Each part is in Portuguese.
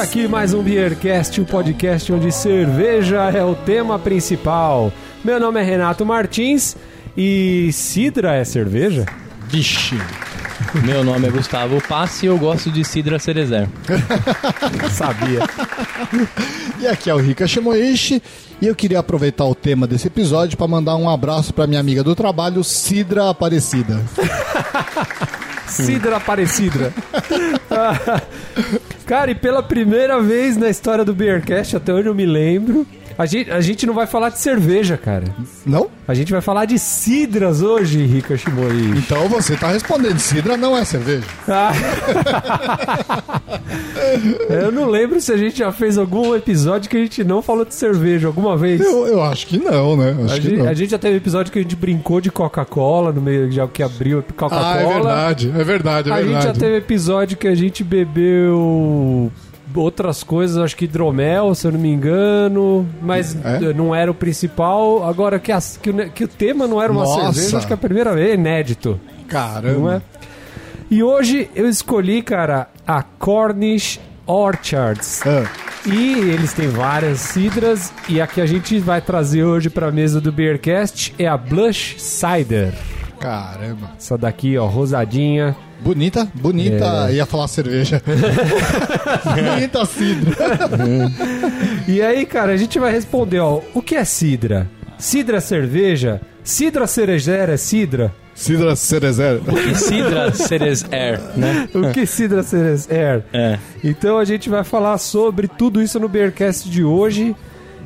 começa aqui mais um Beercast, o um podcast onde cerveja é o tema principal. Meu nome é Renato Martins e Sidra é cerveja? Vixe. Meu nome é Gustavo Passi e eu gosto de Sidra Cerezer. Sabia. E aqui é o Rika Shimoishi e eu queria aproveitar o tema desse episódio para mandar um abraço para minha amiga do trabalho, Sidra Aparecida. Sidra Aparecida. Cara, e pela primeira vez na história do Beercast, até onde eu me lembro, a gente, a gente não vai falar de cerveja, cara. Não? A gente vai falar de cidras hoje, Rika Shimori. Então você tá respondendo, cidra não é cerveja. Ah. eu não lembro se a gente já fez algum episódio que a gente não falou de cerveja alguma vez. Eu, eu acho que não, né? Acho a, que gente, não. a gente já teve episódio que a gente brincou de Coca-Cola no meio já que abriu Coca-Cola. Ah, é verdade, é verdade, é a verdade. gente já teve episódio que a gente bebeu outras coisas, acho que hidromel, se eu não me engano, mas É? não era o principal. Agora que, as- que o, que o tema não era uma Nossa. cerveja, acho que é a primeira vez, é inédito, Caramba. é? E hoje eu escolhi, cara, a Cornish Orchards. Ah, E eles têm várias cidras e a que a gente vai trazer hoje pra mesa do Beercast é a Blush Cider. caramba. Essa daqui, ó, rosadinha. Bonita, bonita. É. Ia falar cerveja. bonita cidra. E aí, cara, a gente vai responder, ó, o que é cidra? Cidra é cerveja? Cidra cerejeira é cidra? Cidra cerezer. E Sidra Cerezer, né? O que cidra cerejeira? É. Então a gente vai falar sobre tudo isso no Beercast de hoje.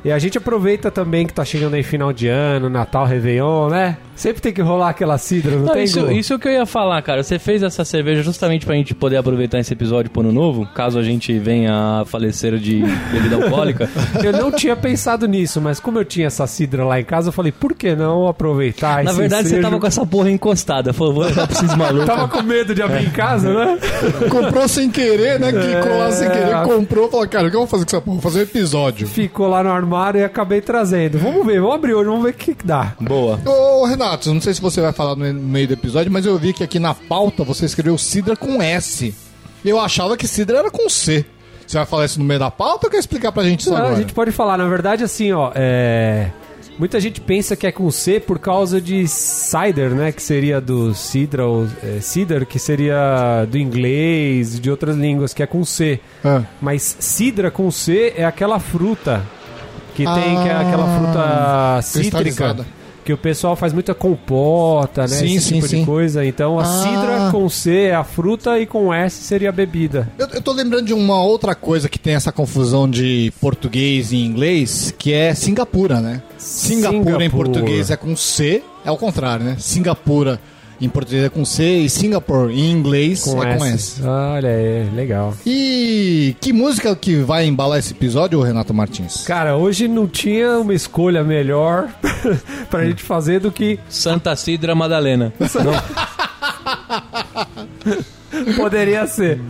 E a gente aproveita também que tá chegando aí final de ano, Natal, Réveillon, né? Sempre tem que rolar aquela cidra, não, Não, tem isso, isso que eu ia falar, cara. Você fez essa cerveja justamente pra gente poder aproveitar esse episódio pro ano novo, caso a gente venha a falecer de bebida alcoólica. Eu não tinha pensado nisso, mas como eu tinha essa cidra lá em casa, eu falei, por que não aproveitar Na verdade, você ensejo? tava com essa porra encostada. Falou, vou levar pra esses malucos. Tava com medo de abrir em casa, né? Comprou sem querer, né? Clicou lá sem querer, É. comprou. Falou, cara, o que eu vou fazer com essa porra? Vou fazer um episódio. Ficou lá no armário e acabei trazendo. Vamos ver, vamos abrir hoje, vamos ver o que, que dá. Boa. Ô, Renato, não sei se você vai falar no meio do episódio, mas eu vi que aqui na pauta você escreveu Cidra com S. Eu achava que Cidra era com C. Você vai falar isso no meio da pauta ou quer explicar pra gente isso Ah, agora? a gente pode falar, na verdade, assim, ó, é. Muita gente pensa que é com C por causa de cider, né? Que seria do cidra ou é, cider, que seria do inglês, de outras línguas, que é com C. Ah. Mas cidra com C é aquela fruta que tem que é aquela Ah, fruta cítrica. Que o pessoal faz muita compota, né? Sim, Esse sim, tipo de sim. coisa. Então a Ah. cidra com C é a fruta e com S seria a bebida. Eu, eu tô lembrando de uma outra coisa que tem essa confusão de português e inglês, que é Singapura, né? Singapura, em Singapura. português é com C, é o contrário, né? Singapura em português é com C e Singapore em inglês Com é S. com S. Olha aí, legal. E que música que vai embalar esse episódio, Renato Martins? Cara, hoje não tinha uma escolha melhor pra gente fazer do que Santa Sidra Madalena. poderia ser.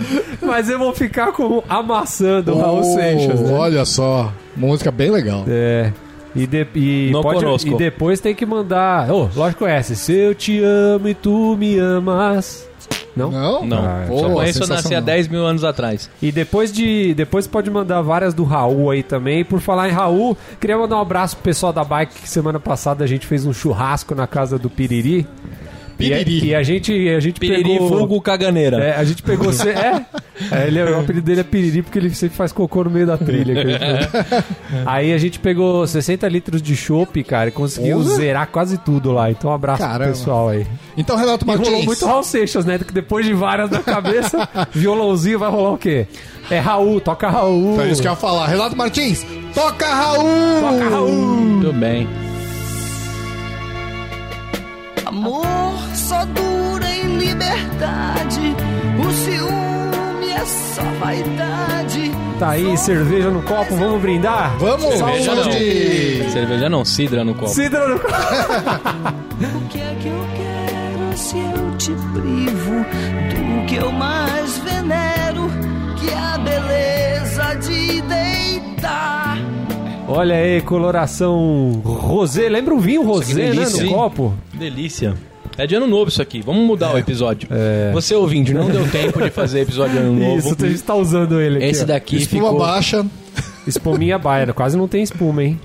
Mas eu vou ficar com Amassando, Raul Oh, Seixas, né? Olha só, música bem legal. É. E, de- e Não pode- conosco. e depois tem que mandar. Oh, lógico é essa. Se eu te amo e tu me amas. Não? Não? Não, Ah, Pô, só conheço eu nasci há sensacional. 10 mil anos atrás. E depois de. Depois pode mandar várias do Raul aí também. Por falar em Raul, queria mandar um abraço pro pessoal da bike que semana passada a gente fez um churrasco na casa do Piriri. Piriri. E, a- e a gente, a gente Piriri pegou. vulgo caganeira. É, a gente pegou. ce- É, é, ele, o apelido dele é Piriri porque ele sempre faz cocô no meio da trilha. que a. Aí a gente pegou 60 litros de chopp, cara, e conseguiu Porra. zerar quase tudo lá. Então, um abraço Caramba. pro pessoal aí. Então, Renato E rolou Martins. muito Raul Seixas, né? Que depois de várias na cabeça, violãozinho vai rolar o quê? É Raul, toca Raul. É isso que eu ia falar. Renato Martins, toca Raul! Toca Raul. Muito bem. Amor só dura em liberdade. O ciúme é só vaidade. Tá aí, cerveja no copo, vamos brindar? Vamos! Cerveja não. Saúde! Cerveja não, Sidra no copo. Cidra no copo. O que é que eu quero se eu te privo do que eu mais venero? Que é a beleza de deitar. Olha aí, coloração rosé. Lembra um vinho rosé, né? No copo. Delícia. É de ano novo isso aqui. Vamos mudar o episódio. Você ouvinte, não deu tempo de fazer episódio de ano novo. Isso, a gente tá usando ele aqui. Esse daqui Espuma ficou. baixa. Espuminha baia, quase não tem espuma, hein?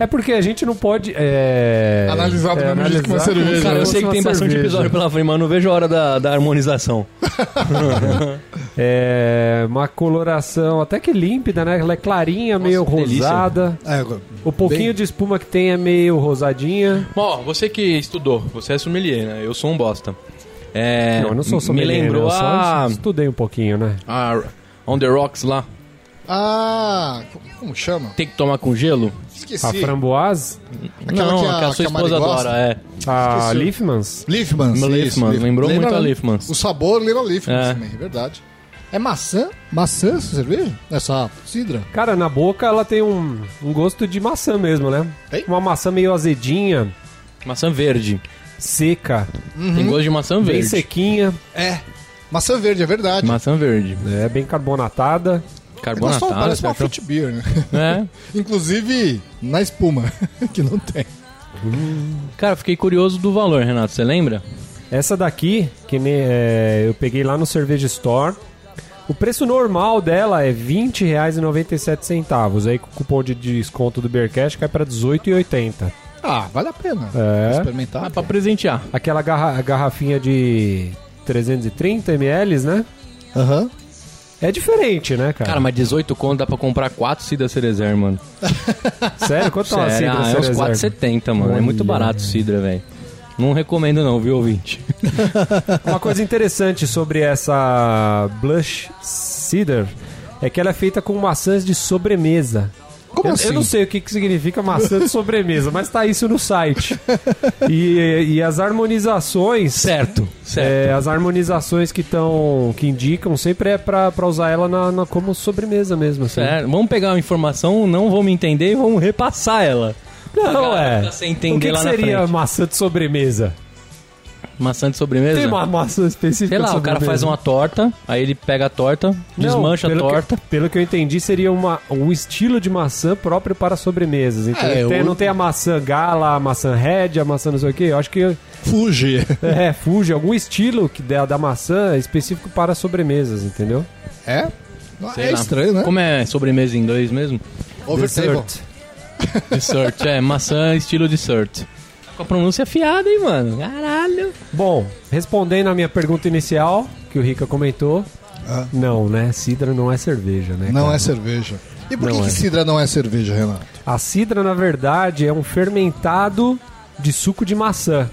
É porque a gente não pode. É... Analisar do é, mesmo jeito que uma cerveja. se Cara, eu sei que tem bastante cerveja. episódio pela frente, mas não vejo a hora da, da harmonização. É uma coloração até que límpida, né? Ela é clarinha, meio que delícia. rosada. É, O pouquinho bem- de espuma que tem é meio rosadinha. Ó, você que estudou, você é sommelier, né? Eu sou um bosta. É, não, eu não sou sommelier, Me lembrou né? Eu só a, estudei um pouquinho, né? a On The Rocks lá. Ah, como chama? Tem que tomar com gelo? Esqueci. A framboise, Aquela não, que a- que sua a Mari esposa gosta? adora, é. a. Liefmans, isso, Lief- lembrou Lembra- muito a Liefmans. O sabor lembra Liefmans É. também, é verdade. É maçã? Maçã essa cerveja? Essa cidra? Cara, na boca ela tem um, um gosto de maçã mesmo, né? Tem? Uma maçã meio azedinha, Maçã verde. seca, Tem gosto de maçã bem verde. sequinha, É. Maçã verde, é verdade. Maçã verde. é bem carbonatada. É gostoso, Carbonatada, parece uma fruit beer, né? É. Inclusive na espuma, que não tem. Cara, fiquei curioso do valor, Renato, você lembra? Essa daqui, que nem, é, eu peguei lá no Cerveja Store. O preço normal dela é R$ 20,97. Aí com o cupom de desconto do Beercast cai para R$ 18,80. Ah, vale a pena. É. Experimentar. Ah, pra presentear. Aquela garra- garrafinha de 330 ml, né? Aham. É diferente, né, cara? Cara, mas 18 conto dá pra comprar 4 Cidra Cerezer, mano. Sério? Quanto tá uma cidra ah, é uns Cerezer? 4,70, mano. É muito Olha. barato Cidra, velho. Não recomendo não, viu, ouvinte? Uma coisa interessante sobre essa Blush Cider é que ela é feita com maçãs de sobremesa. Como eu, assim? eu não sei o que, que significa maçã de sobremesa, mas tá isso no site. E, e as harmonizações. Certo, certo. é, as harmonizações que estão. que indicam sempre é pra, pra usar ela na, na- como sobremesa mesmo. Assim. Certo. Vamos pegar uma informação, não vamos entender e vamos repassar ela. Não, é. o entender que, que lá na seria maçã de sobremesa? Maçã de sobremesa? Tem uma maçã específica Sei lá, o cara faz uma torta, aí ele pega a torta, Não, desmancha a pelo torta. Que, pelo que eu entendi, seria uma, um estilo de maçã próprio para sobremesas. Então É, tem- eu- não tem a maçã gala, a maçã red, a maçã não sei o que. Eu acho que Fuge. é, fuge algum estilo que da, da maçã específico para sobremesas, entendeu? É? Sei é lá. estranho, né? Como é sobremesa em inglês mesmo? Overtable. Dessert. Dessert, é, maçã estilo dessert. Com a pronúncia afiada, hein, mano? Caralho. Bom, respondendo a minha pergunta inicial, que o Rica comentou, Ah. não, né? Cidra não é cerveja, né? Não cara? é cerveja. E por Não que, é. que cidra não é cerveja, Renato? A cidra, na verdade, é um fermentado de suco de maçã.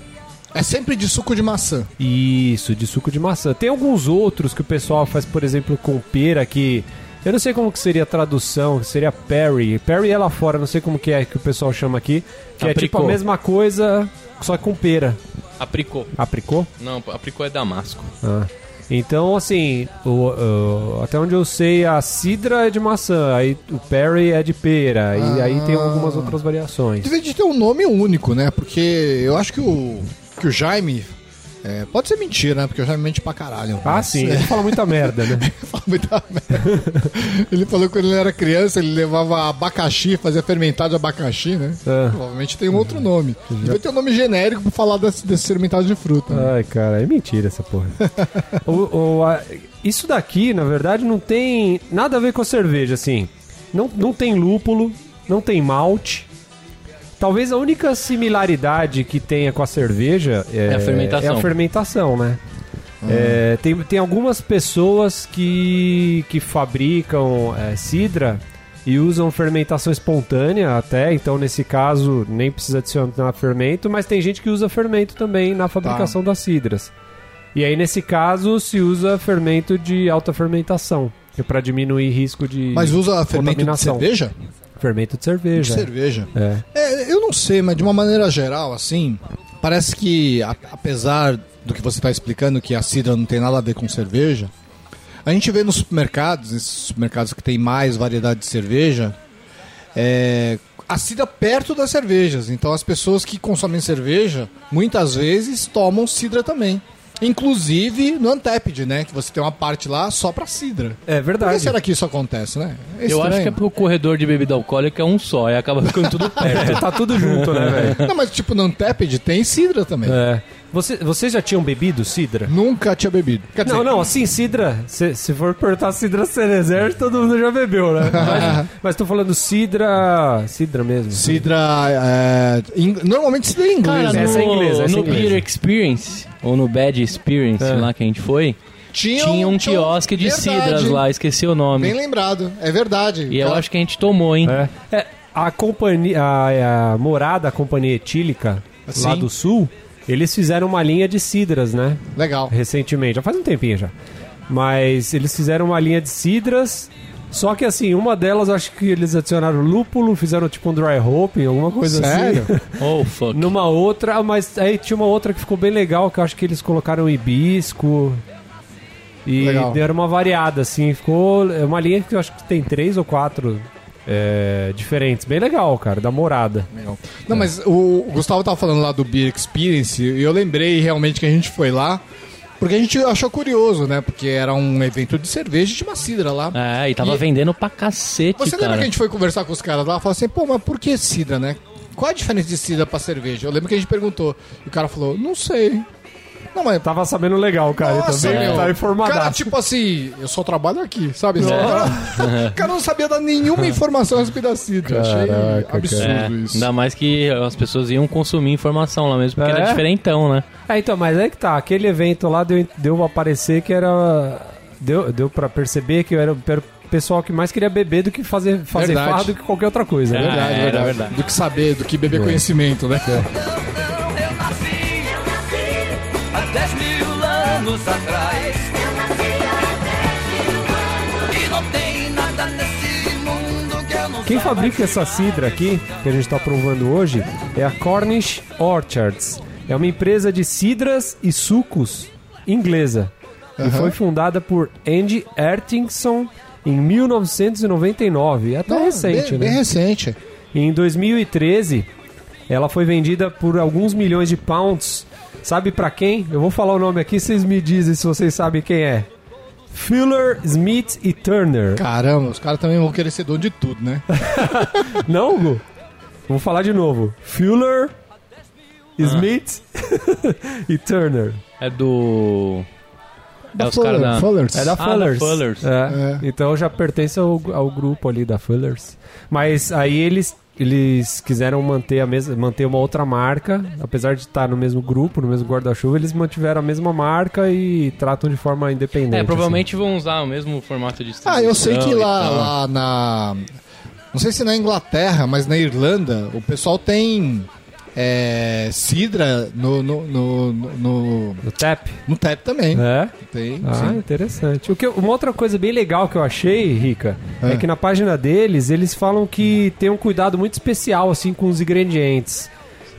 É sempre de suco de maçã. Isso, de suco de maçã. Tem alguns outros que o pessoal faz, por exemplo, com pera, que eu não sei como que seria a tradução, seria Perry. Perry é lá fora, não sei como que é que o pessoal chama aqui, que é tipo a mesma coisa, só com pera. Apricô. Apricou? Não, apricô é damasco. Ah. Então, assim, o- o- até onde eu sei, a cidra é de maçã, aí o Perry é de pera, e aí tem algumas outras variações. Devia de ter um nome único, né? Porque eu acho que o, que o Jaime. É, pode ser mentira, né? Porque o Jaime mente pra caralho. Ah, Mas- sim, ele fala muita merda, né? Fala muita merda. ele falou que quando ele era criança, ele levava abacaxi, fazia fermentado de abacaxi, né? Ah. Provavelmente tem um outro nome. Devia ter um nome genérico pra falar desse, desse fermentado de fruta. né? Ai, cara, é mentira essa porra. O- o- a- isso daqui, na verdade, não tem nada a ver com a cerveja, assim. Não, não tem lúpulo, não tem malte. Talvez a única similaridade que tenha com a cerveja é, É a fermentação. é a fermentação, né? É, tem, tem algumas pessoas que, que fabricam é, cidra e usam fermentação espontânea até, então nesse caso nem precisa adicionar fermento, mas tem gente que usa fermento também na fabricação das cidras. E aí nesse caso se usa fermento de alta fermentação, que é para diminuir risco de Mas usa fermento de cerveja? Fermento de De cerveja. cerveja. É. É, eu não sei, mas de uma maneira geral, assim, parece que, a- apesar do que você está explicando, que a cidra não tem nada a ver com cerveja, a gente vê nos supermercados, nesses supermercados que tem mais variedade de cerveja, é, a cidra perto das cervejas. Então as pessoas que consomem cerveja, muitas vezes tomam cidra também. Inclusive no Antepid, né? Que você tem uma parte lá só pra cidra. É Por que verdade. será que isso acontece, né? É Eu acho que é porque o corredor de bebida alcoólica é um só, e acaba ficando tudo perto. É, tá tudo junto, né, velho? Não, mas tipo no Antepid tem cidra também. É. Você, vocês já tinham bebido Sidra? Nunca tinha bebido. Quer dizer, Não, não, assim, Sidra, se, se for perguntar Sidra Cerezer, todo mundo já bebeu, né? Mas, mas tô falando Sidra. Sidra mesmo. Sidra. é, em- normalmente Sidra em inglês. Cara, né? no, essa é inglesa, essa é no. Beer Experience, ou no Bad Experience, É. lá que a gente foi, Tinha tinha um quiosque de verdade. cidras lá, esqueci o nome. Bem lembrado, é verdade. E eu acho que a gente tomou, hein? É. É, a companhia, a, a morada, a companhia etílica lá Sim. do sul, eles fizeram uma linha de cidras, né? Legal. Recentemente, já faz um tempinho já. Mas eles fizeram uma linha de cidras. Só que assim, uma delas acho que eles adicionaram lúpulo, fizeram tipo um dry hopping, alguma coisa Sério? assim. Oh, fuck. Numa outra, mas aí tinha uma outra que ficou bem legal, que eu acho que eles colocaram hibisco. E Legal. deram uma variada, assim. Ficou é uma linha que eu acho que tem três ou quatro é, diferentes. Bem legal, cara, da morada. Não, mas o Gustavo tava falando lá do Beer Experience e eu lembrei realmente que a gente foi lá porque a gente achou curioso, né? Porque era um evento de cerveja e de uma cidra lá. É, e tava E- vendendo pra cacete, Você lembra cara. que a gente foi conversar com os caras lá? Falou assim, pô, mas por que cidra, né? Qual a diferença de cidra pra cerveja? Eu lembro que a gente perguntou. E o cara falou, não sei. Não, mas Tava sabendo legal, cara. Nossa, também meu. tá informado. Cara, tipo assim, eu só trabalho aqui, sabe? O É. cara, o cara não sabia dar nenhuma informação a respeito da cidra. Achei absurdo É, isso. ainda mais que as pessoas iam consumir informação lá mesmo, porque É? era diferentão, né? É, então, mas é que tá. Aquele evento lá deu, deu a parecer que era. Deu, deu pra perceber que era o per- pessoal que mais queria beber do que fazer, fazer farra do que qualquer outra coisa. É. né? Verdade, era verdade. verdade. Do que saber, do que beber conhecimento, né? Eu nasci há 10 mil anos atrás. E não tem nada nesse mundo que eu não Quem fabrica essa cidra aqui, que a gente tá provando hoje, é a Cornish Orchards. É uma empresa de cidras e sucos inglesa. E Aham. foi fundada por Andy Ertingson em 1999. É até Não, recente, bem, né? bem recente. E em 2013, ela foi vendida por alguns milhões de pounds. Sabe pra quem? Eu vou falar o nome aqui, vocês me dizem se vocês sabem quem é. Fuller, Smith e Turner. Caramba, os caras também vão querer ser dono de tudo, né? Não, Hugo? Vou falar de novo. Fuller, Smith e Turner. É do. É Da os caras da. Fullers. É da Ah, da Fullers. Fullers. É. É. Então já pertence ao, ao grupo ali da Fullers. Mas aí eles, eles quiseram manter, a mesma, manter uma outra marca. Apesar de estar no mesmo grupo, no mesmo guarda-chuva, eles mantiveram a mesma marca e tratam de forma independente. É, provavelmente vão usar o mesmo formato de Ah, eu sei que lá, lá na. Não sei se na Inglaterra, mas na Irlanda, o pessoal tem é, cidra no, no, no, no, no, TAP. no tap também. É? Tem, Ah, sim. interessante. O que, uma outra coisa bem legal que eu achei, Rica, é. É. que na página deles, eles falam que tem um cuidado muito especial, assim, com os ingredientes.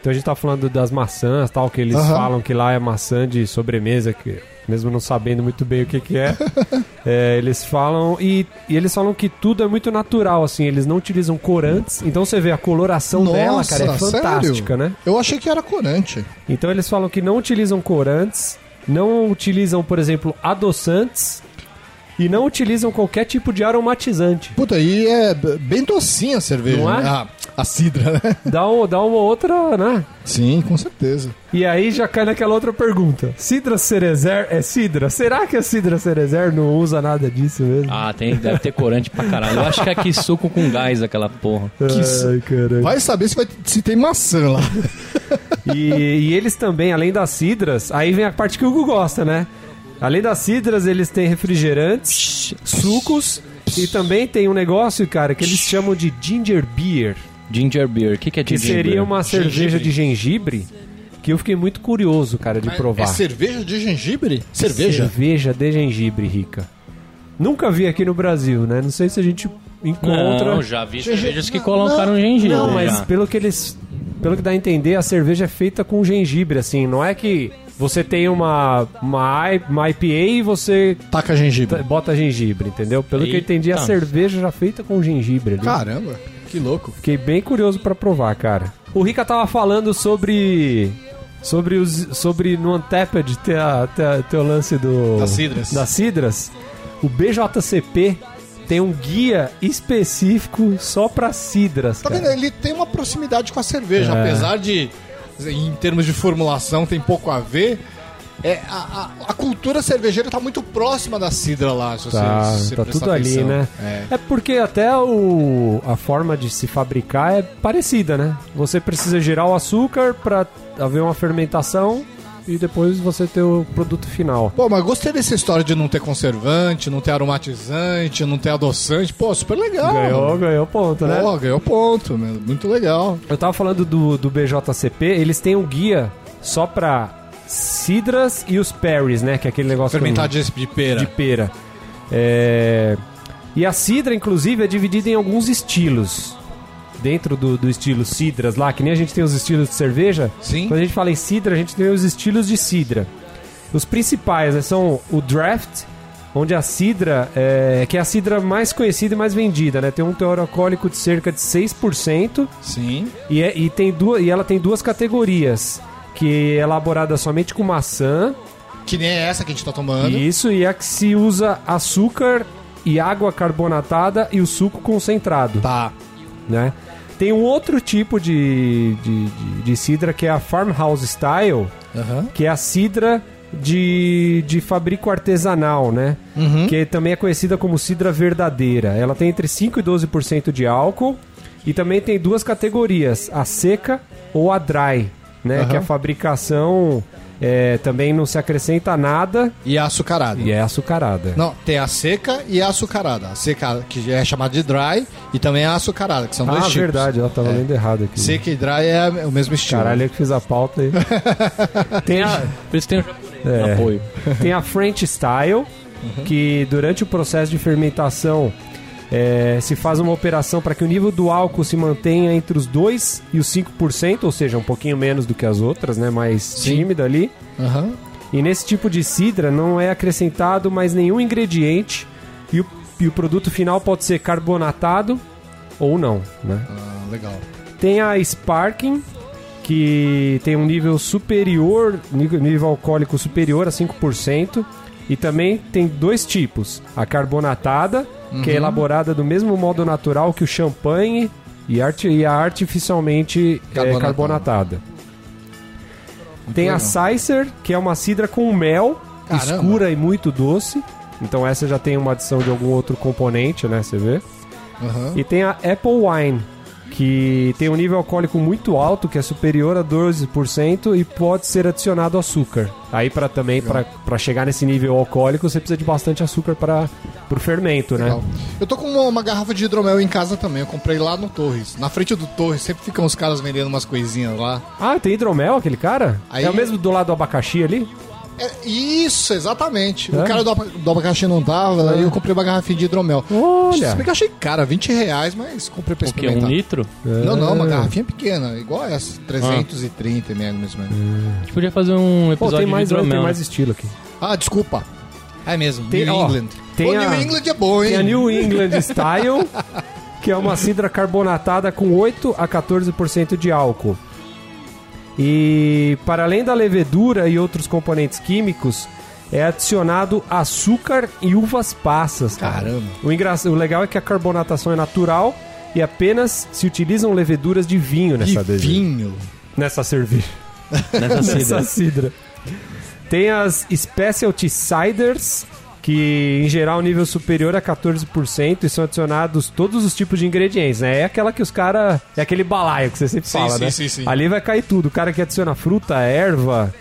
Então a gente tá falando das maçãs, tal, que eles Aham. falam que lá é maçã de sobremesa, que mesmo não sabendo muito bem o que que é, é, eles falam e, e eles falam que tudo é muito natural, assim, eles não utilizam corantes. Então você vê a coloração dela, cara, é Nossa, fantástica, sério? né? Eu achei que era corante. Então eles falam que não utilizam corantes, não utilizam, por exemplo, adoçantes e não utilizam qualquer tipo de aromatizante. Puta, e é bem docinha a cerveja. Não é? né? Ah, a cidra, né? Dá, um- dá uma outra, né? Sim, com certeza. E aí já cai naquela outra pergunta. Cidra Cerezer é cidra? Será que a Cidra Cerezer não usa nada disso mesmo? Ah, tem, deve ter corante pra caralho. Eu acho que é que suco com gás aquela porra. Ai, caralho. Vai saber se, vai, se tem maçã lá. E, e eles também, além das cidras, aí vem a parte que o Hugo gosta, né? Além das cidras, eles têm refrigerantes, sucos e também tem um negócio, cara, que eles chamam de ginger beer. Ginger beer. O que, que é Que ginger seria beer? uma cerveja de gengibre que eu fiquei muito curioso, cara, de provar. É cerveja de gengibre? Cerveja? Cerveja de gengibre, rica. Nunca vi aqui no Brasil, né? Não sei se a gente encontra. Não, já vi cervejas que colocaram não, gengibre. Não, mas já. pelo que eles. Pelo que dá a entender, a cerveja é feita com gengibre, assim. Não é que você tem uma, uma, uma IPA e você Taca gengibre. bota gengibre, entendeu? Pelo que eu entendi, a Eita. cerveja já feita com gengibre ali. Caramba, que louco. Fiquei bem curioso pra provar, cara. O Rica tava falando sobre. Sobre os. Sobre no Untapped ter, a, ter, a- ter o lance do. Das cidras. Das cidras. O BJCP tem um guia específico só pra cidras. Tá cara. vendo? Ele tem uma proximidade com a cerveja, É. apesar de em termos de formulação tem pouco a ver. É, a, a- a cultura cervejeira tá muito próxima da cidra lá, se Tá, você, se tá prestar tudo ali, né? É. É porque até o, a forma de se fabricar é parecida, né? Você precisa gerar o açúcar para haver uma fermentação e depois você ter o produto final. Pô, mas gostei dessa história de não ter conservante, não ter aromatizante, não ter adoçante. Pô, super legal. Ganhou, ganhou ponto, né? Pô, ganhou ponto, meu. muito legal. Eu tava falando do, do BJCP, eles têm um guia só pra cidras e os perries, né? Que é aquele negócio eu- de, de pera. de pera. É, E a cidra, inclusive, é dividida em alguns estilos. Dentro do, do estilo cidras lá, que nem a gente tem os estilos de cerveja. Sim. Quando a gente fala em cidra, a gente tem os estilos de cidra. Os principais né, são o draft, onde a cidra, é, que é a cidra mais conhecida e mais vendida, né? Tem um teor alcoólico de cerca de 6%. Sim. E, é- e tem duas, e ela tem duas categorias, que é elaborada somente com maçã, Que nem essa que a gente tá tomando. isso, e a que se usa açúcar e água carbonatada e o suco concentrado, Tá. né? Tem um outro tipo de, de, de, de cidra que é a Farmhouse Style, Aham. que é a cidra de, de fabrico artesanal, né? Uhum. Que também é conhecida como cidra verdadeira. Ela tem entre 5 e 12% de álcool e também tem duas categorias, a seca ou a dry, né? Aham. Que a fabricação é, também não se acrescenta nada E a açucarada. e é açucarada. Não, tem a seca e a açucarada. A seca, que é chamada de dry, e também a açucarada, que são dois ah, tipos. verdade, ela tava É. lendo errado aqui. Seca e dry é o mesmo estilo. Caralho, eu que fiz a pauta aí. tem, a, Por isso tem o japonês É. no apoio. tem a French Style, que durante o processo de fermentação é, se faz uma operação para que o nível do álcool se mantenha entre os 2% e os 5%, ou seja, um pouquinho menos do que as outras, né? Mais Sim. tímida ali. Aham. E nesse tipo de cidra não é acrescentado mais nenhum ingrediente e o, e o produto final pode ser carbonatado ou não, né? Ah, legal. Tem a Sparking, que tem um nível superior, nível, nível alcoólico superior a 5%. E também tem dois tipos: a carbonatada, que é Uhum. elaborada do mesmo modo natural que o champanhe, e, e a artificialmente é, Carbonatada. carbonatada. tem a. Sicer, que é uma cidra com mel, Caramba. escura e muito doce. Então essa já tem uma adição de algum outro componente, né? Você vê? Aham. E tem a Apple Wine, que tem um nível alcoólico muito alto, que é superior a 12% e pode ser adicionado açúcar. Aí para também para chegar nesse nível alcoólico, você precisa de bastante açúcar para o fermento, né? Legal. Eu tô com uma, uma garrafa de hidromel em casa também. Eu comprei lá no Torres. Na frente do Torres sempre ficam os caras vendendo umas coisinhas lá. Ah, tem hidromel aquele cara? Aí- É o mesmo do lado do abacaxi ali? É, isso, exatamente. É? O cara do, do abacaxi não tava, aí eu comprei uma garrafinha de hidromel. Olha. Se bem que eu achei cara, 20 reais, mas comprei pra O que? Um experimentar. litro? Não, não, uma É. garrafinha pequena, igual essa, 330 ml mais ou menos. A gente podia fazer um Pô, episódio tem mais, de hidromel. tem né? mais estilo aqui. Ah, desculpa. É mesmo, Tem- New ó, England. tem Pô, a- New England é bom, hein? Tem a New England Style, que é uma cidra carbonatada com 8 a 14% de álcool. E para além da levedura e outros componentes químicos, é adicionado açúcar e uvas passas. cara. Caramba. O, engra... o legal é que a carbonatação é natural e apenas se utilizam leveduras de vinho nessa, De vinho. nessa cerveja Nessa nessa cidra. cidra. Tem as Specialty Ciders, que em geral nível superior a 14% e são adicionados todos os tipos de ingredientes, né? É aquela que os caras. É aquele balaio que você sempre Sim, fala, sim, né? sim, sim. Ali vai cair tudo. O cara que adiciona fruta, erva.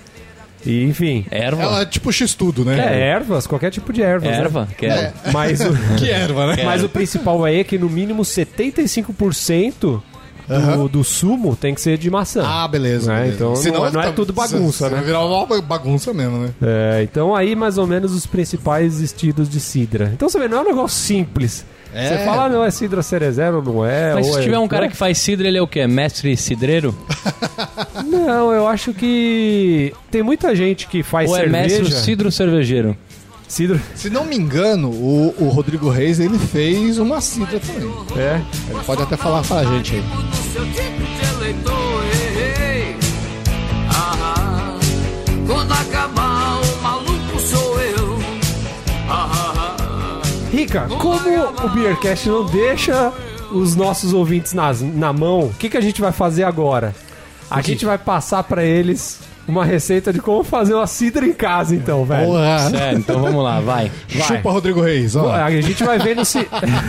E, enfim. Erva? Ela é tipo X-tudo, né? É, ervas, qualquer tipo de ervas. né? Erva? Que é. Mas o, Que erva, né? mas o principal aí é que no mínimo 75% do, do sumo tem que ser de maçã. Ah, beleza. É, beleza. então não Senão é- não é tá- tudo bagunça, vai né? virar uma bagunça mesmo, né? É, então aí mais ou menos os principais estilos de cidra. Então você vê, não é um negócio simples. É. Você fala, ah, não, é cidra cerezero, não é. Mas ou se é- tiver um cara não, que faz cidra, ele é o quê? Mestre cidreiro? Não, eu acho que tem muita gente que faz Ou é cerveja. mestre cidro cervejeiro? Cidro. Se não me engano, o, o Rodrigo Reis, ele fez uma cidra também. É. Ele pode até falar pra gente aí. quando acabar o maluco sou eu. Rica, como o Beercast não deixa os nossos ouvintes nas, na mão, o que, que a gente vai fazer agora? A gente vai passar pra eles uma receita de como fazer uma cidra em casa, então, velho. Porra. Sério, então vamos lá, vai. Vai. Chupa Rodrigo Reis, ó. A gente vai vendo se.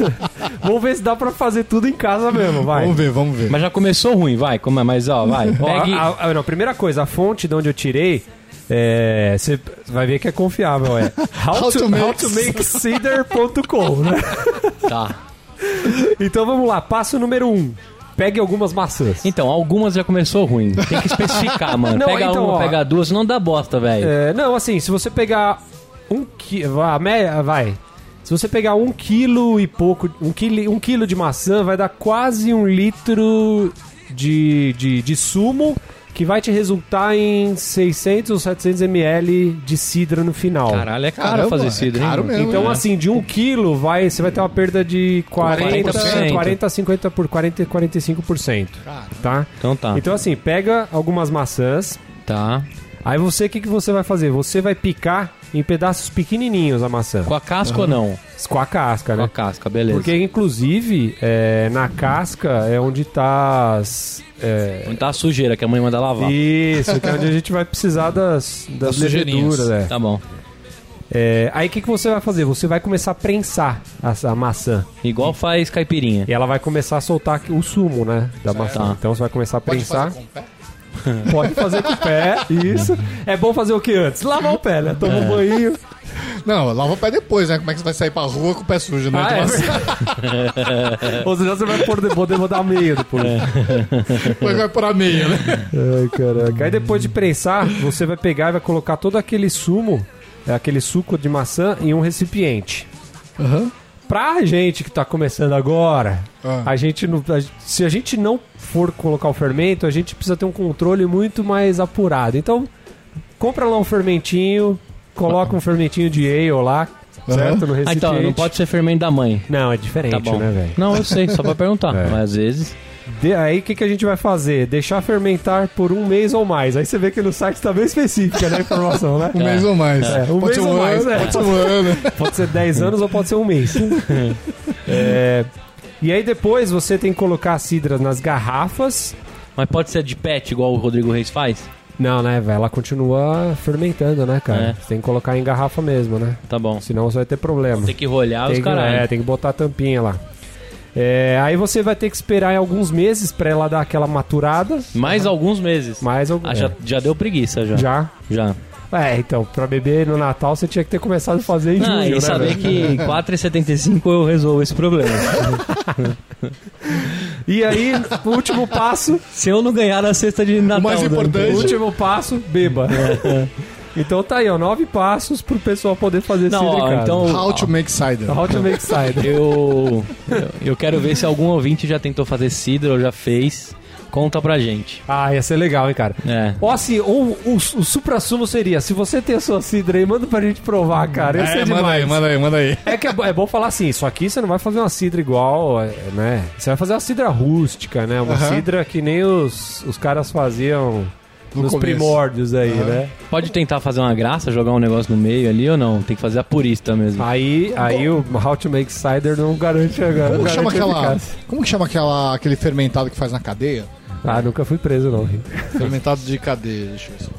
vamos ver se dá pra fazer tudo em casa mesmo, vai. Vamos ver, vamos ver. Mas já começou ruim, vai. Como é? Mas ó, vai. Ó, Pegue. a, a- não, primeira coisa, a fonte de onde eu tirei. é, Você vai ver que é confiável, é how, How to, how to make cider.com, né? Tá. Então vamos lá, passo número um. Pegue algumas maçãs. Então, algumas já começou ruim. Tem que especificar, mano. Não, pega então, uma, ó. pega duas, não dá bosta, velho. É, não, assim, se você pegar um quilo. Vai. Se você pegar um quilo e pouco. Um quilo, um quilo de maçã vai dar quase um litro de, de, de sumo que vai te resultar em 600 ou 700 ml de cidra no final. Caralho, é caro Caramba, fazer é cidra, hein? caro mano? mesmo. Então, É. assim, de um quilo, vai, você vai ter uma perda de 40, 40%. 40 50 por 40 45%. Cara, Tá? Então tá. Então, assim, pega algumas maçãs. Tá. Aí você, o que, que você vai fazer? Você vai picar em pedaços pequenininhos a maçã. Com a casca ou não? Com a casca, Com a né? casca, beleza. Porque, inclusive, é, na casca é onde tá as... é, Onde tá a sujeira que a mãe manda lavar. Isso, que é onde a gente vai precisar das, das Das leveduras. É. Tá bom. É, aí o que, que você vai fazer? Você vai começar a prensar a, a maçã. Igual faz caipirinha. E ela vai começar a soltar o sumo, né? Da maçã. Tá. Então você vai começar a pode prensar. fazer com o pé? Pode fazer com o pé, isso. É bom fazer o que antes? Lavar o pé, né? Tomar um banho. Não, lava o pé depois, né? Como é que você vai sair pra rua com o pé sujo, né? Ah, é maçã. Ou senão você vai poder, poder mandar meia depois. Depois vai por a meia, né? Ai, caraca. Aí depois de prensar, você vai pegar e vai colocar todo aquele sumo, é, aquele suco de maçã, em um recipiente. Aham. Pra gente que tá começando agora, Ah. a gente não, a- se a gente não for colocar o fermento, a gente precisa ter um controle muito mais apurado. Então, compra lá um fermentinho, coloca um fermentinho de ale lá, certo? No Ah, recipiente. então, não pode ser fermento da mãe. Não, é diferente, Tá bom. né, velho? Não, eu sei, só pra perguntar. É. Mas às vezes. De- aí o que, que a gente vai fazer? Deixar fermentar por um mês ou mais. Aí você vê que no site tá bem específica né, a informação, né? Um mês ou mais. É, um pode mês ser um ou mais, ano, é. pode ser um ano. Pode ser 10 anos ou pode ser um mês. É, e aí depois você tem que colocar a cidra nas garrafas. Mas pode ser de pet, igual o Rodrigo Reis faz? Não, né, velho? Ela continua fermentando, né, cara? É. Você tem que colocar em garrafa mesmo, né? Tá bom. Senão você vai ter problema. Tem que rolhar Tem os caralho. é, tem que botar a tampinha lá. É, aí você vai ter que esperar em alguns meses pra ela dar aquela maturada. Mais alguns meses. Mais alguns. Ah, já, já deu preguiça, já. já. Já. É, então, pra beber no Natal você tinha que ter começado a fazer em Ah, junho, e né, saber velho? que 4,75 eu resolvo esse problema. E aí, o último passo, Se eu não ganhar a cesta de Natal. mais do ano que importante- o último passo, beba. então tá aí, ó, nove passos pro pessoal poder fazer Não, ó, então How to make cider. How to make cider. eu, eu- eu quero ver se algum ouvinte já tentou fazer cidra ou já fez. Conta pra gente. Ah, ia ser legal, hein, cara. É. Ou assim, ou, o, o supra-sumo seria, se você tem a sua cidra aí, manda pra gente provar, cara. Ia ser É, manda aí, manda aí, manda aí. É que é, é bom falar assim, isso aqui você não vai fazer uma cidra igual, é, né? Você vai fazer uma cidra rústica, né? Uma Aham. cidra que nem os, os caras faziam No nos começo. primórdios aí, Aham. né? Pode tentar fazer uma graça, jogar um negócio no meio ali ou não? Tem que fazer a purista mesmo. Aí, aí o How to Make Cider não garante a Como garante chama aquela. Como que chama aquela, aquele fermentado que faz na cadeia? Ah, nunca fui preso, não. Fermentado de cadeia, deixa eu ver.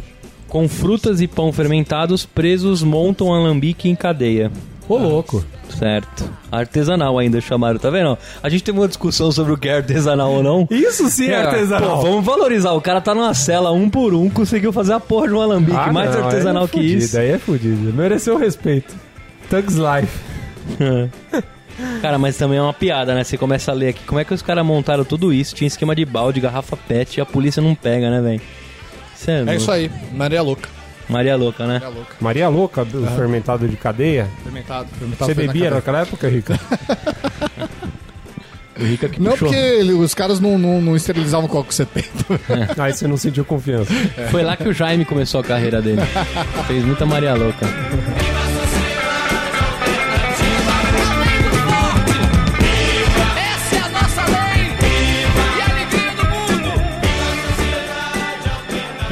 Com frutas e pão fermentados, presos montam alambique em cadeia. Ô, louco. Certo. Artesanal ainda chamaram, tá vendo? A gente teve uma discussão sobre o que é artesanal ou não. Isso sim é Cara, artesanal. Pô, vamos valorizar. O cara tá numa cela um por um, conseguiu fazer a porra de um alambique Ah, mais não, artesanal aí é que fudido, isso. Aí é fudido. Mereceu o respeito. Thugs Life. Cara, mas também é uma piada, né? Você começa a ler aqui, como é que os caras montaram tudo isso? Tinha esquema de balde, garrafa pet e a polícia não pega, né, velho? É, É isso aí, Maria Louca. Maria louca, né? Maria Louca. Maria Louca, o fermentado de cadeia. Fermentado. fermentado Você na bebia cadeia. naquela época, Rica? O Rica que Não, puxou. porque ele- os caras não, não, não esterilizavam o coco 70. Aí você não sentiu confiança. Foi lá que o Jaime começou a carreira dele. Fez muita Maria louca.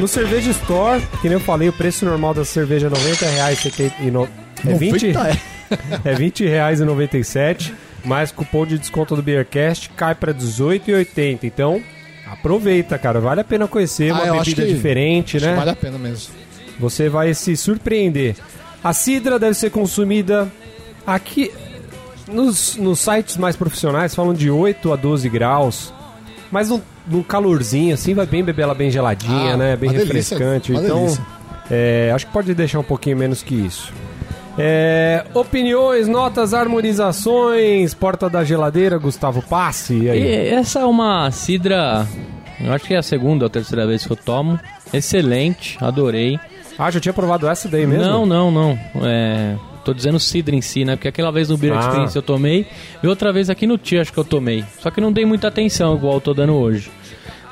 No Cerveja Store, que nem eu falei, o preço normal da cerveja é 90 reais, você tem- e no- é 20 90 é. é 20 reais e 97, mais cupom de desconto do Beercast cai para 18,80. Então, Aproveita, cara. Vale a pena conhecer Ah, uma bebida que- diferente, né? vale a pena mesmo. Você vai se surpreender. A cidra deve ser consumida aqui nos, nos sites mais profissionais falam de 8 a 12 graus. Mas no, no calorzinho, assim, vai bem beber ela bem geladinha, Ah, né? Bem delícia, refrescante. então, delícia. é, acho que pode deixar um pouquinho menos que isso. É, opiniões, notas, harmonizações, porta da geladeira, Gustavo Passe. E aí? E essa é uma cidra, eu acho que é a segunda ou terceira vez que eu tomo. Excelente, adorei. Ah, já tinha provado essa daí mesmo? Não, não, não. É, tô dizendo cidra em si, né? Porque aquela vez no Beer Ah. Experience eu tomei e outra vez aqui no Tia acho que eu tomei. Só que não dei muita atenção igual eu tô dando hoje.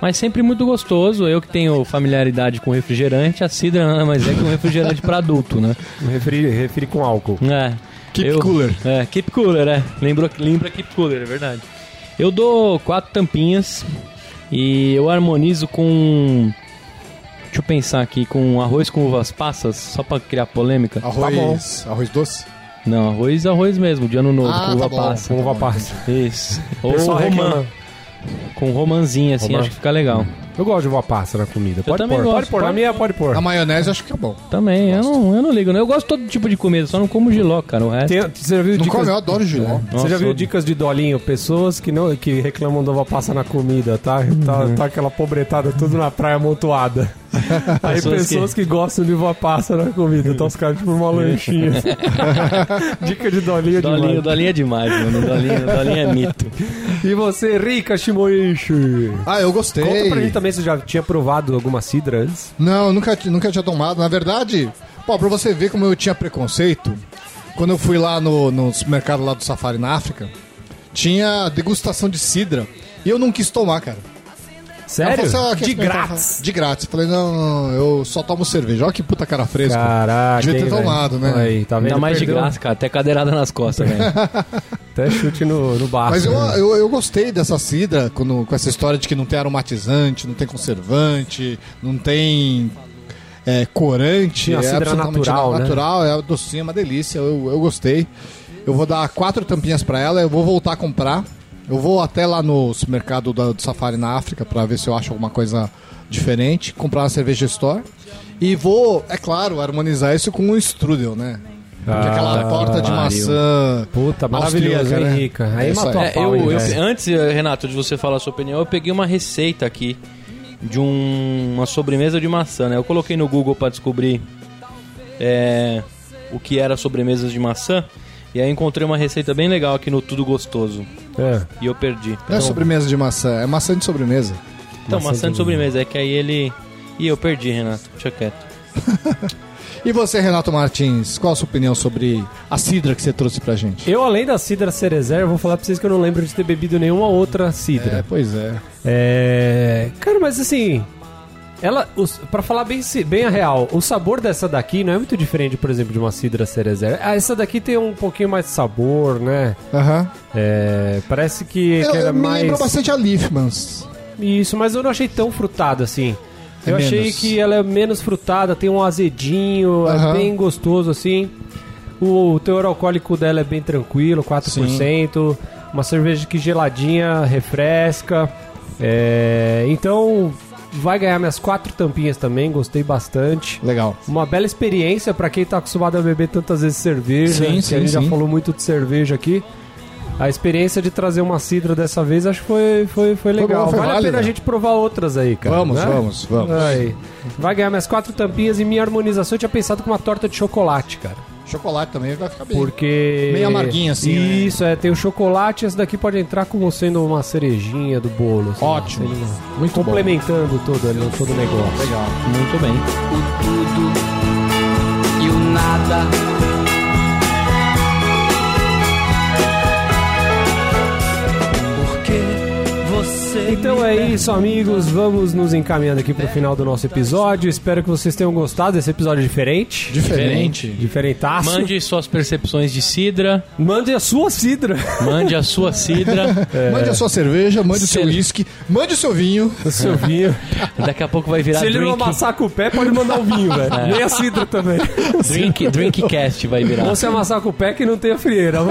Mas sempre muito gostoso. Eu que tenho familiaridade com refrigerante, a cidra nada mais é que um refrigerante para adulto, né? Referi, referi com álcool. É. Keep cooler. É, keep cooler, é. Lembrou, lembra keep cooler, é verdade. Eu dou quatro tampinhas e eu harmonizo com. Deixa eu pensar aqui, com arroz com uvas passas, só pra criar polêmica. Arroz, arroz doce? Não, arroz, arroz mesmo, de ano novo, Ah, com uva tá passa. Com uva passa. Isso. Ou romã. Com romanzinho assim, Romã. acho que fica legal. Eu gosto de uva passa na comida. Pode também pôr, gosto, pode pôr. Na pode minha pode pôr. A maionese acho que é bom. Também, eu não, eu não ligo, né? Eu gosto de todo tipo de comida, só não como giló, cara, o resto... Tem- você já viu Não dicas... come, eu adoro giló. Você Nossa, já viu eu- dicas de dolinho? Pessoas que não que reclamam da uva passa na comida, tá? Tá, Uhum. tá aquela pobretada tudo na praia amontoada. Aí Pessoas pessoas que... gostam de uva passa na comida. Tá os caras tipo uma lanchinha. Dica de dolinho, Dolinho, demais. dolinho é demais, mano. Dolinho, dolinho é mito. E você, Rica Shimoishi? Ah, eu gostei. Conta pra gente também se já tinha provado alguma cidra antes. Não, nunca, nunca tinha tomado. Na verdade, pô, pra você ver como eu tinha preconceito, quando eu fui lá no, no supermercado lá do Safari na África, tinha degustação de cidra. E eu não quis tomar, cara. Sério? Assim, "Ah, de experimentar?" grátis. De grátis. Falei, não, não, eu só tomo cerveja. Olha que puta cara fresco. Caraca. Devia ter hein, velho? tomado, né? Aí, tá vendo? Ainda mais de Perdeu graça, cara. Até cadeirada nas costas, velho. Até chute no, no baço. Mas eu, né? eu, eu gostei dessa cidra quando, com essa história de que não tem aromatizante, não tem conservante, não tem é, corante. É cidra absolutamente natural, na- né? natural, é docinha, é uma delícia. Eu, eu gostei. Eu vou dar quatro tampinhas pra ela, eu vou voltar a comprar. Eu vou até lá no supermercado do Safari na África pra ver se eu acho alguma coisa diferente, comprar uma cerveja store. E vou, é claro, harmonizar isso com o strudel, né? Ah, aquela torta de pariu. maçã. Puta, hein, né? Rica? Aí É isso matou aí. a É, pau, eu, hein, eu- velho? antes, Renato, de você falar a sua opinião, eu peguei uma receita aqui de um- uma sobremesa de maçã, né? Eu coloquei no Google pra descobrir é, o que era sobremesas de maçã. E aí encontrei uma receita bem legal aqui no Tudo Gostoso. É. E eu perdi. Não é sobremesa de maçã, é maçã de sobremesa. Então, Maçã maçã de de sobremesa. É que aí ele... Ih, eu perdi, Renato. Deixa quieto. E você, Renato Martins, qual a sua opinião sobre a cidra que você trouxe pra gente? Eu, além da cidra cerezer, eu vou falar pra vocês que eu não lembro de ter bebido nenhuma outra É, cidra. pois é. É... Cara, mas assim... Ela, os, pra falar bem, bem a real, o sabor dessa daqui não é muito diferente, por exemplo, de uma cidra cerezer. Ah, essa daqui tem um pouquinho mais de sabor, né? Aham. É, parece que, Eu, que era eu me mais... lembro bastante a Leafmans. Isso, mas eu não achei tão frutada assim. É eu achei menos. que ela é menos frutada, tem um azedinho, é Aham. bem gostoso assim. O teor alcoólico dela é bem tranquilo, 4%. Uma cerveja que geladinha, refresca. É, então, vai ganhar minhas quatro tampinhas também, gostei bastante. Legal. Uma bela experiência pra quem tá acostumado a beber tantas vezes cerveja. Sim, sim, a gente já sim. falou muito de cerveja aqui. A experiência de trazer uma cidra dessa vez acho que foi, foi, foi legal. bom, foi vale a pena a gente provar outras aí, cara. Vamos, né? vamos, vamos. Aí. Vai ganhar minhas quatro tampinhas e minha harmonização eu tinha pensado com uma torta de chocolate, cara. Chocolate também vai ficar bem. Porque. Meio amarguinha, assim, né? Isso, é. Tem o chocolate, esse daqui pode entrar como sendo uma cerejinha do bolo. assim, Ótimo. sendo uma- Muito bom. complementando todo, ali, todo o negócio. Legal. Muito bem. o tudo e o nada. Então é isso, amigos. Vamos nos encaminhando aqui pro final do nosso episódio. Espero que vocês tenham gostado desse episódio diferente. Diferente. Diferentaço. Mande suas percepções de cidra. Mande a sua cidra. Mande a sua cidra. Mande a sua cerveja, mande o seu Se- uísque, mande o seu vinho. O seu vinho. Daqui a pouco vai virar Se ele não drink, amassar com o pé, pode mandar o vinho, velho. É. Nem a cidra também. drink, Drinkcast vai virar. Ou se amassar com o pé que não tem a frieira.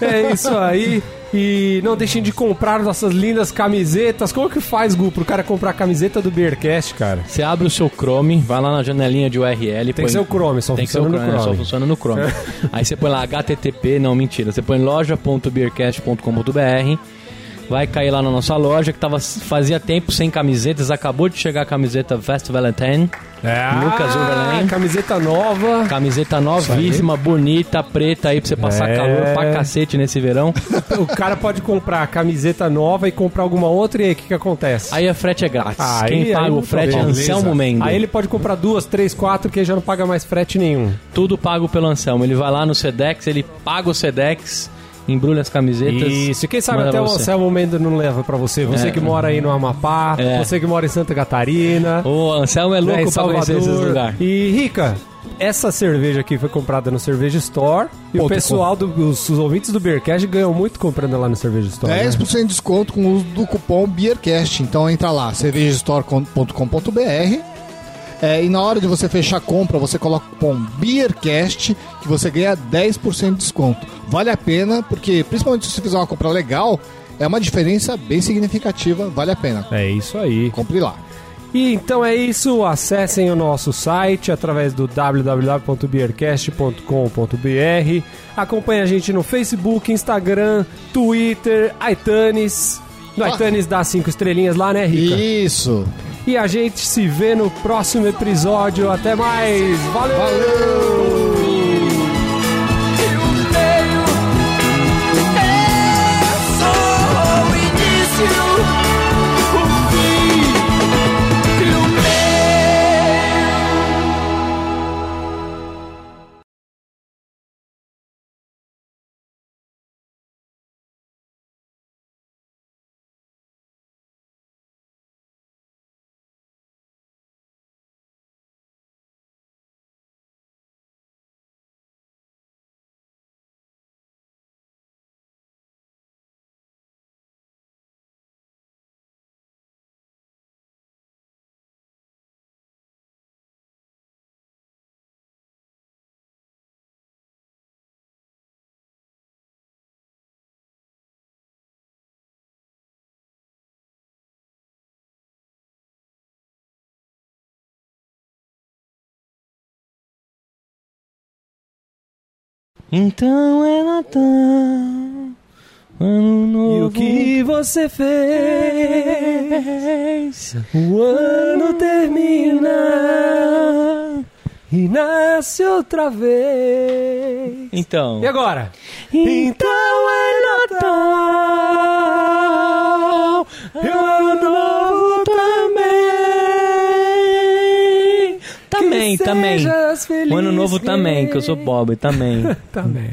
É isso aí. E não deixem de comprar nossas lindas camisetas. Como que faz, Gu, pro cara comprar a camiseta do Beercast, cara? Você abre o seu Chrome, vai lá na janelinha de URL. Tem que ser o Chrome, só Tem que ser o funciona Chrome, no só Chrome. funciona no Chrome. Aí você põe lá http, não, mentira. Você põe loja.beercast.com.br. Vai cair lá na nossa loja que tava, fazia tempo sem camisetas. Acabou de chegar a camiseta Vest Valentine. É, Lucas Overland. camiseta nova. Camiseta novíssima, bonita, preta aí pra você passar É. calor pra cacete nesse verão. O cara pode comprar a camiseta nova e comprar alguma outra e aí o que, que acontece? Aí a frete é grátis. Aí- Quem aí paga o frete é. Anselmo Mendes. Aí ele pode comprar duas, três, quatro, que já não paga mais frete nenhum. Tudo pago pelo Anselmo. Ele vai lá no Sedex, ele paga o Sedex, embrulha as camisetas. Isso, e quem sabe até o. Anselmo Mendes não leva pra você. Você É. que mora aí no Amapá, É. você que mora em Santa Catarina, O Anselmo é né, louco em pra conhecer esses lugares. E Rica, essa cerveja aqui foi comprada no Cerveja Store e o Ponto pessoal, do, os, os ouvintes do Beercast ganham muito comprando lá no Cerveja Store. né? 10% de desconto com o uso do cupom BeerCast. Então entra lá, cervejastore.com.br é, e na hora de você fechar a compra, você coloca o cupom BeerCast que você ganha 10% de desconto. Vale a pena, porque principalmente se você fizer uma compra legal, é uma diferença bem significativa, vale a pena. É isso aí. Compre lá. E então é isso, acessem o nosso site através do www.beercast.com.br. Acompanhe a gente no Facebook, Instagram, Twitter, iTunes. No Ah. iTunes dá cinco estrelinhas lá, né, Rica? Isso. E a gente se vê no próximo episódio. Até mais. Valeu! Valeu! Então é Natal, ano E novo. o que você fez? O ano termina e nasce outra vez. Então. E agora? Então Também, também. feliz, O ano novo também, que eu sou pobre, também. Também.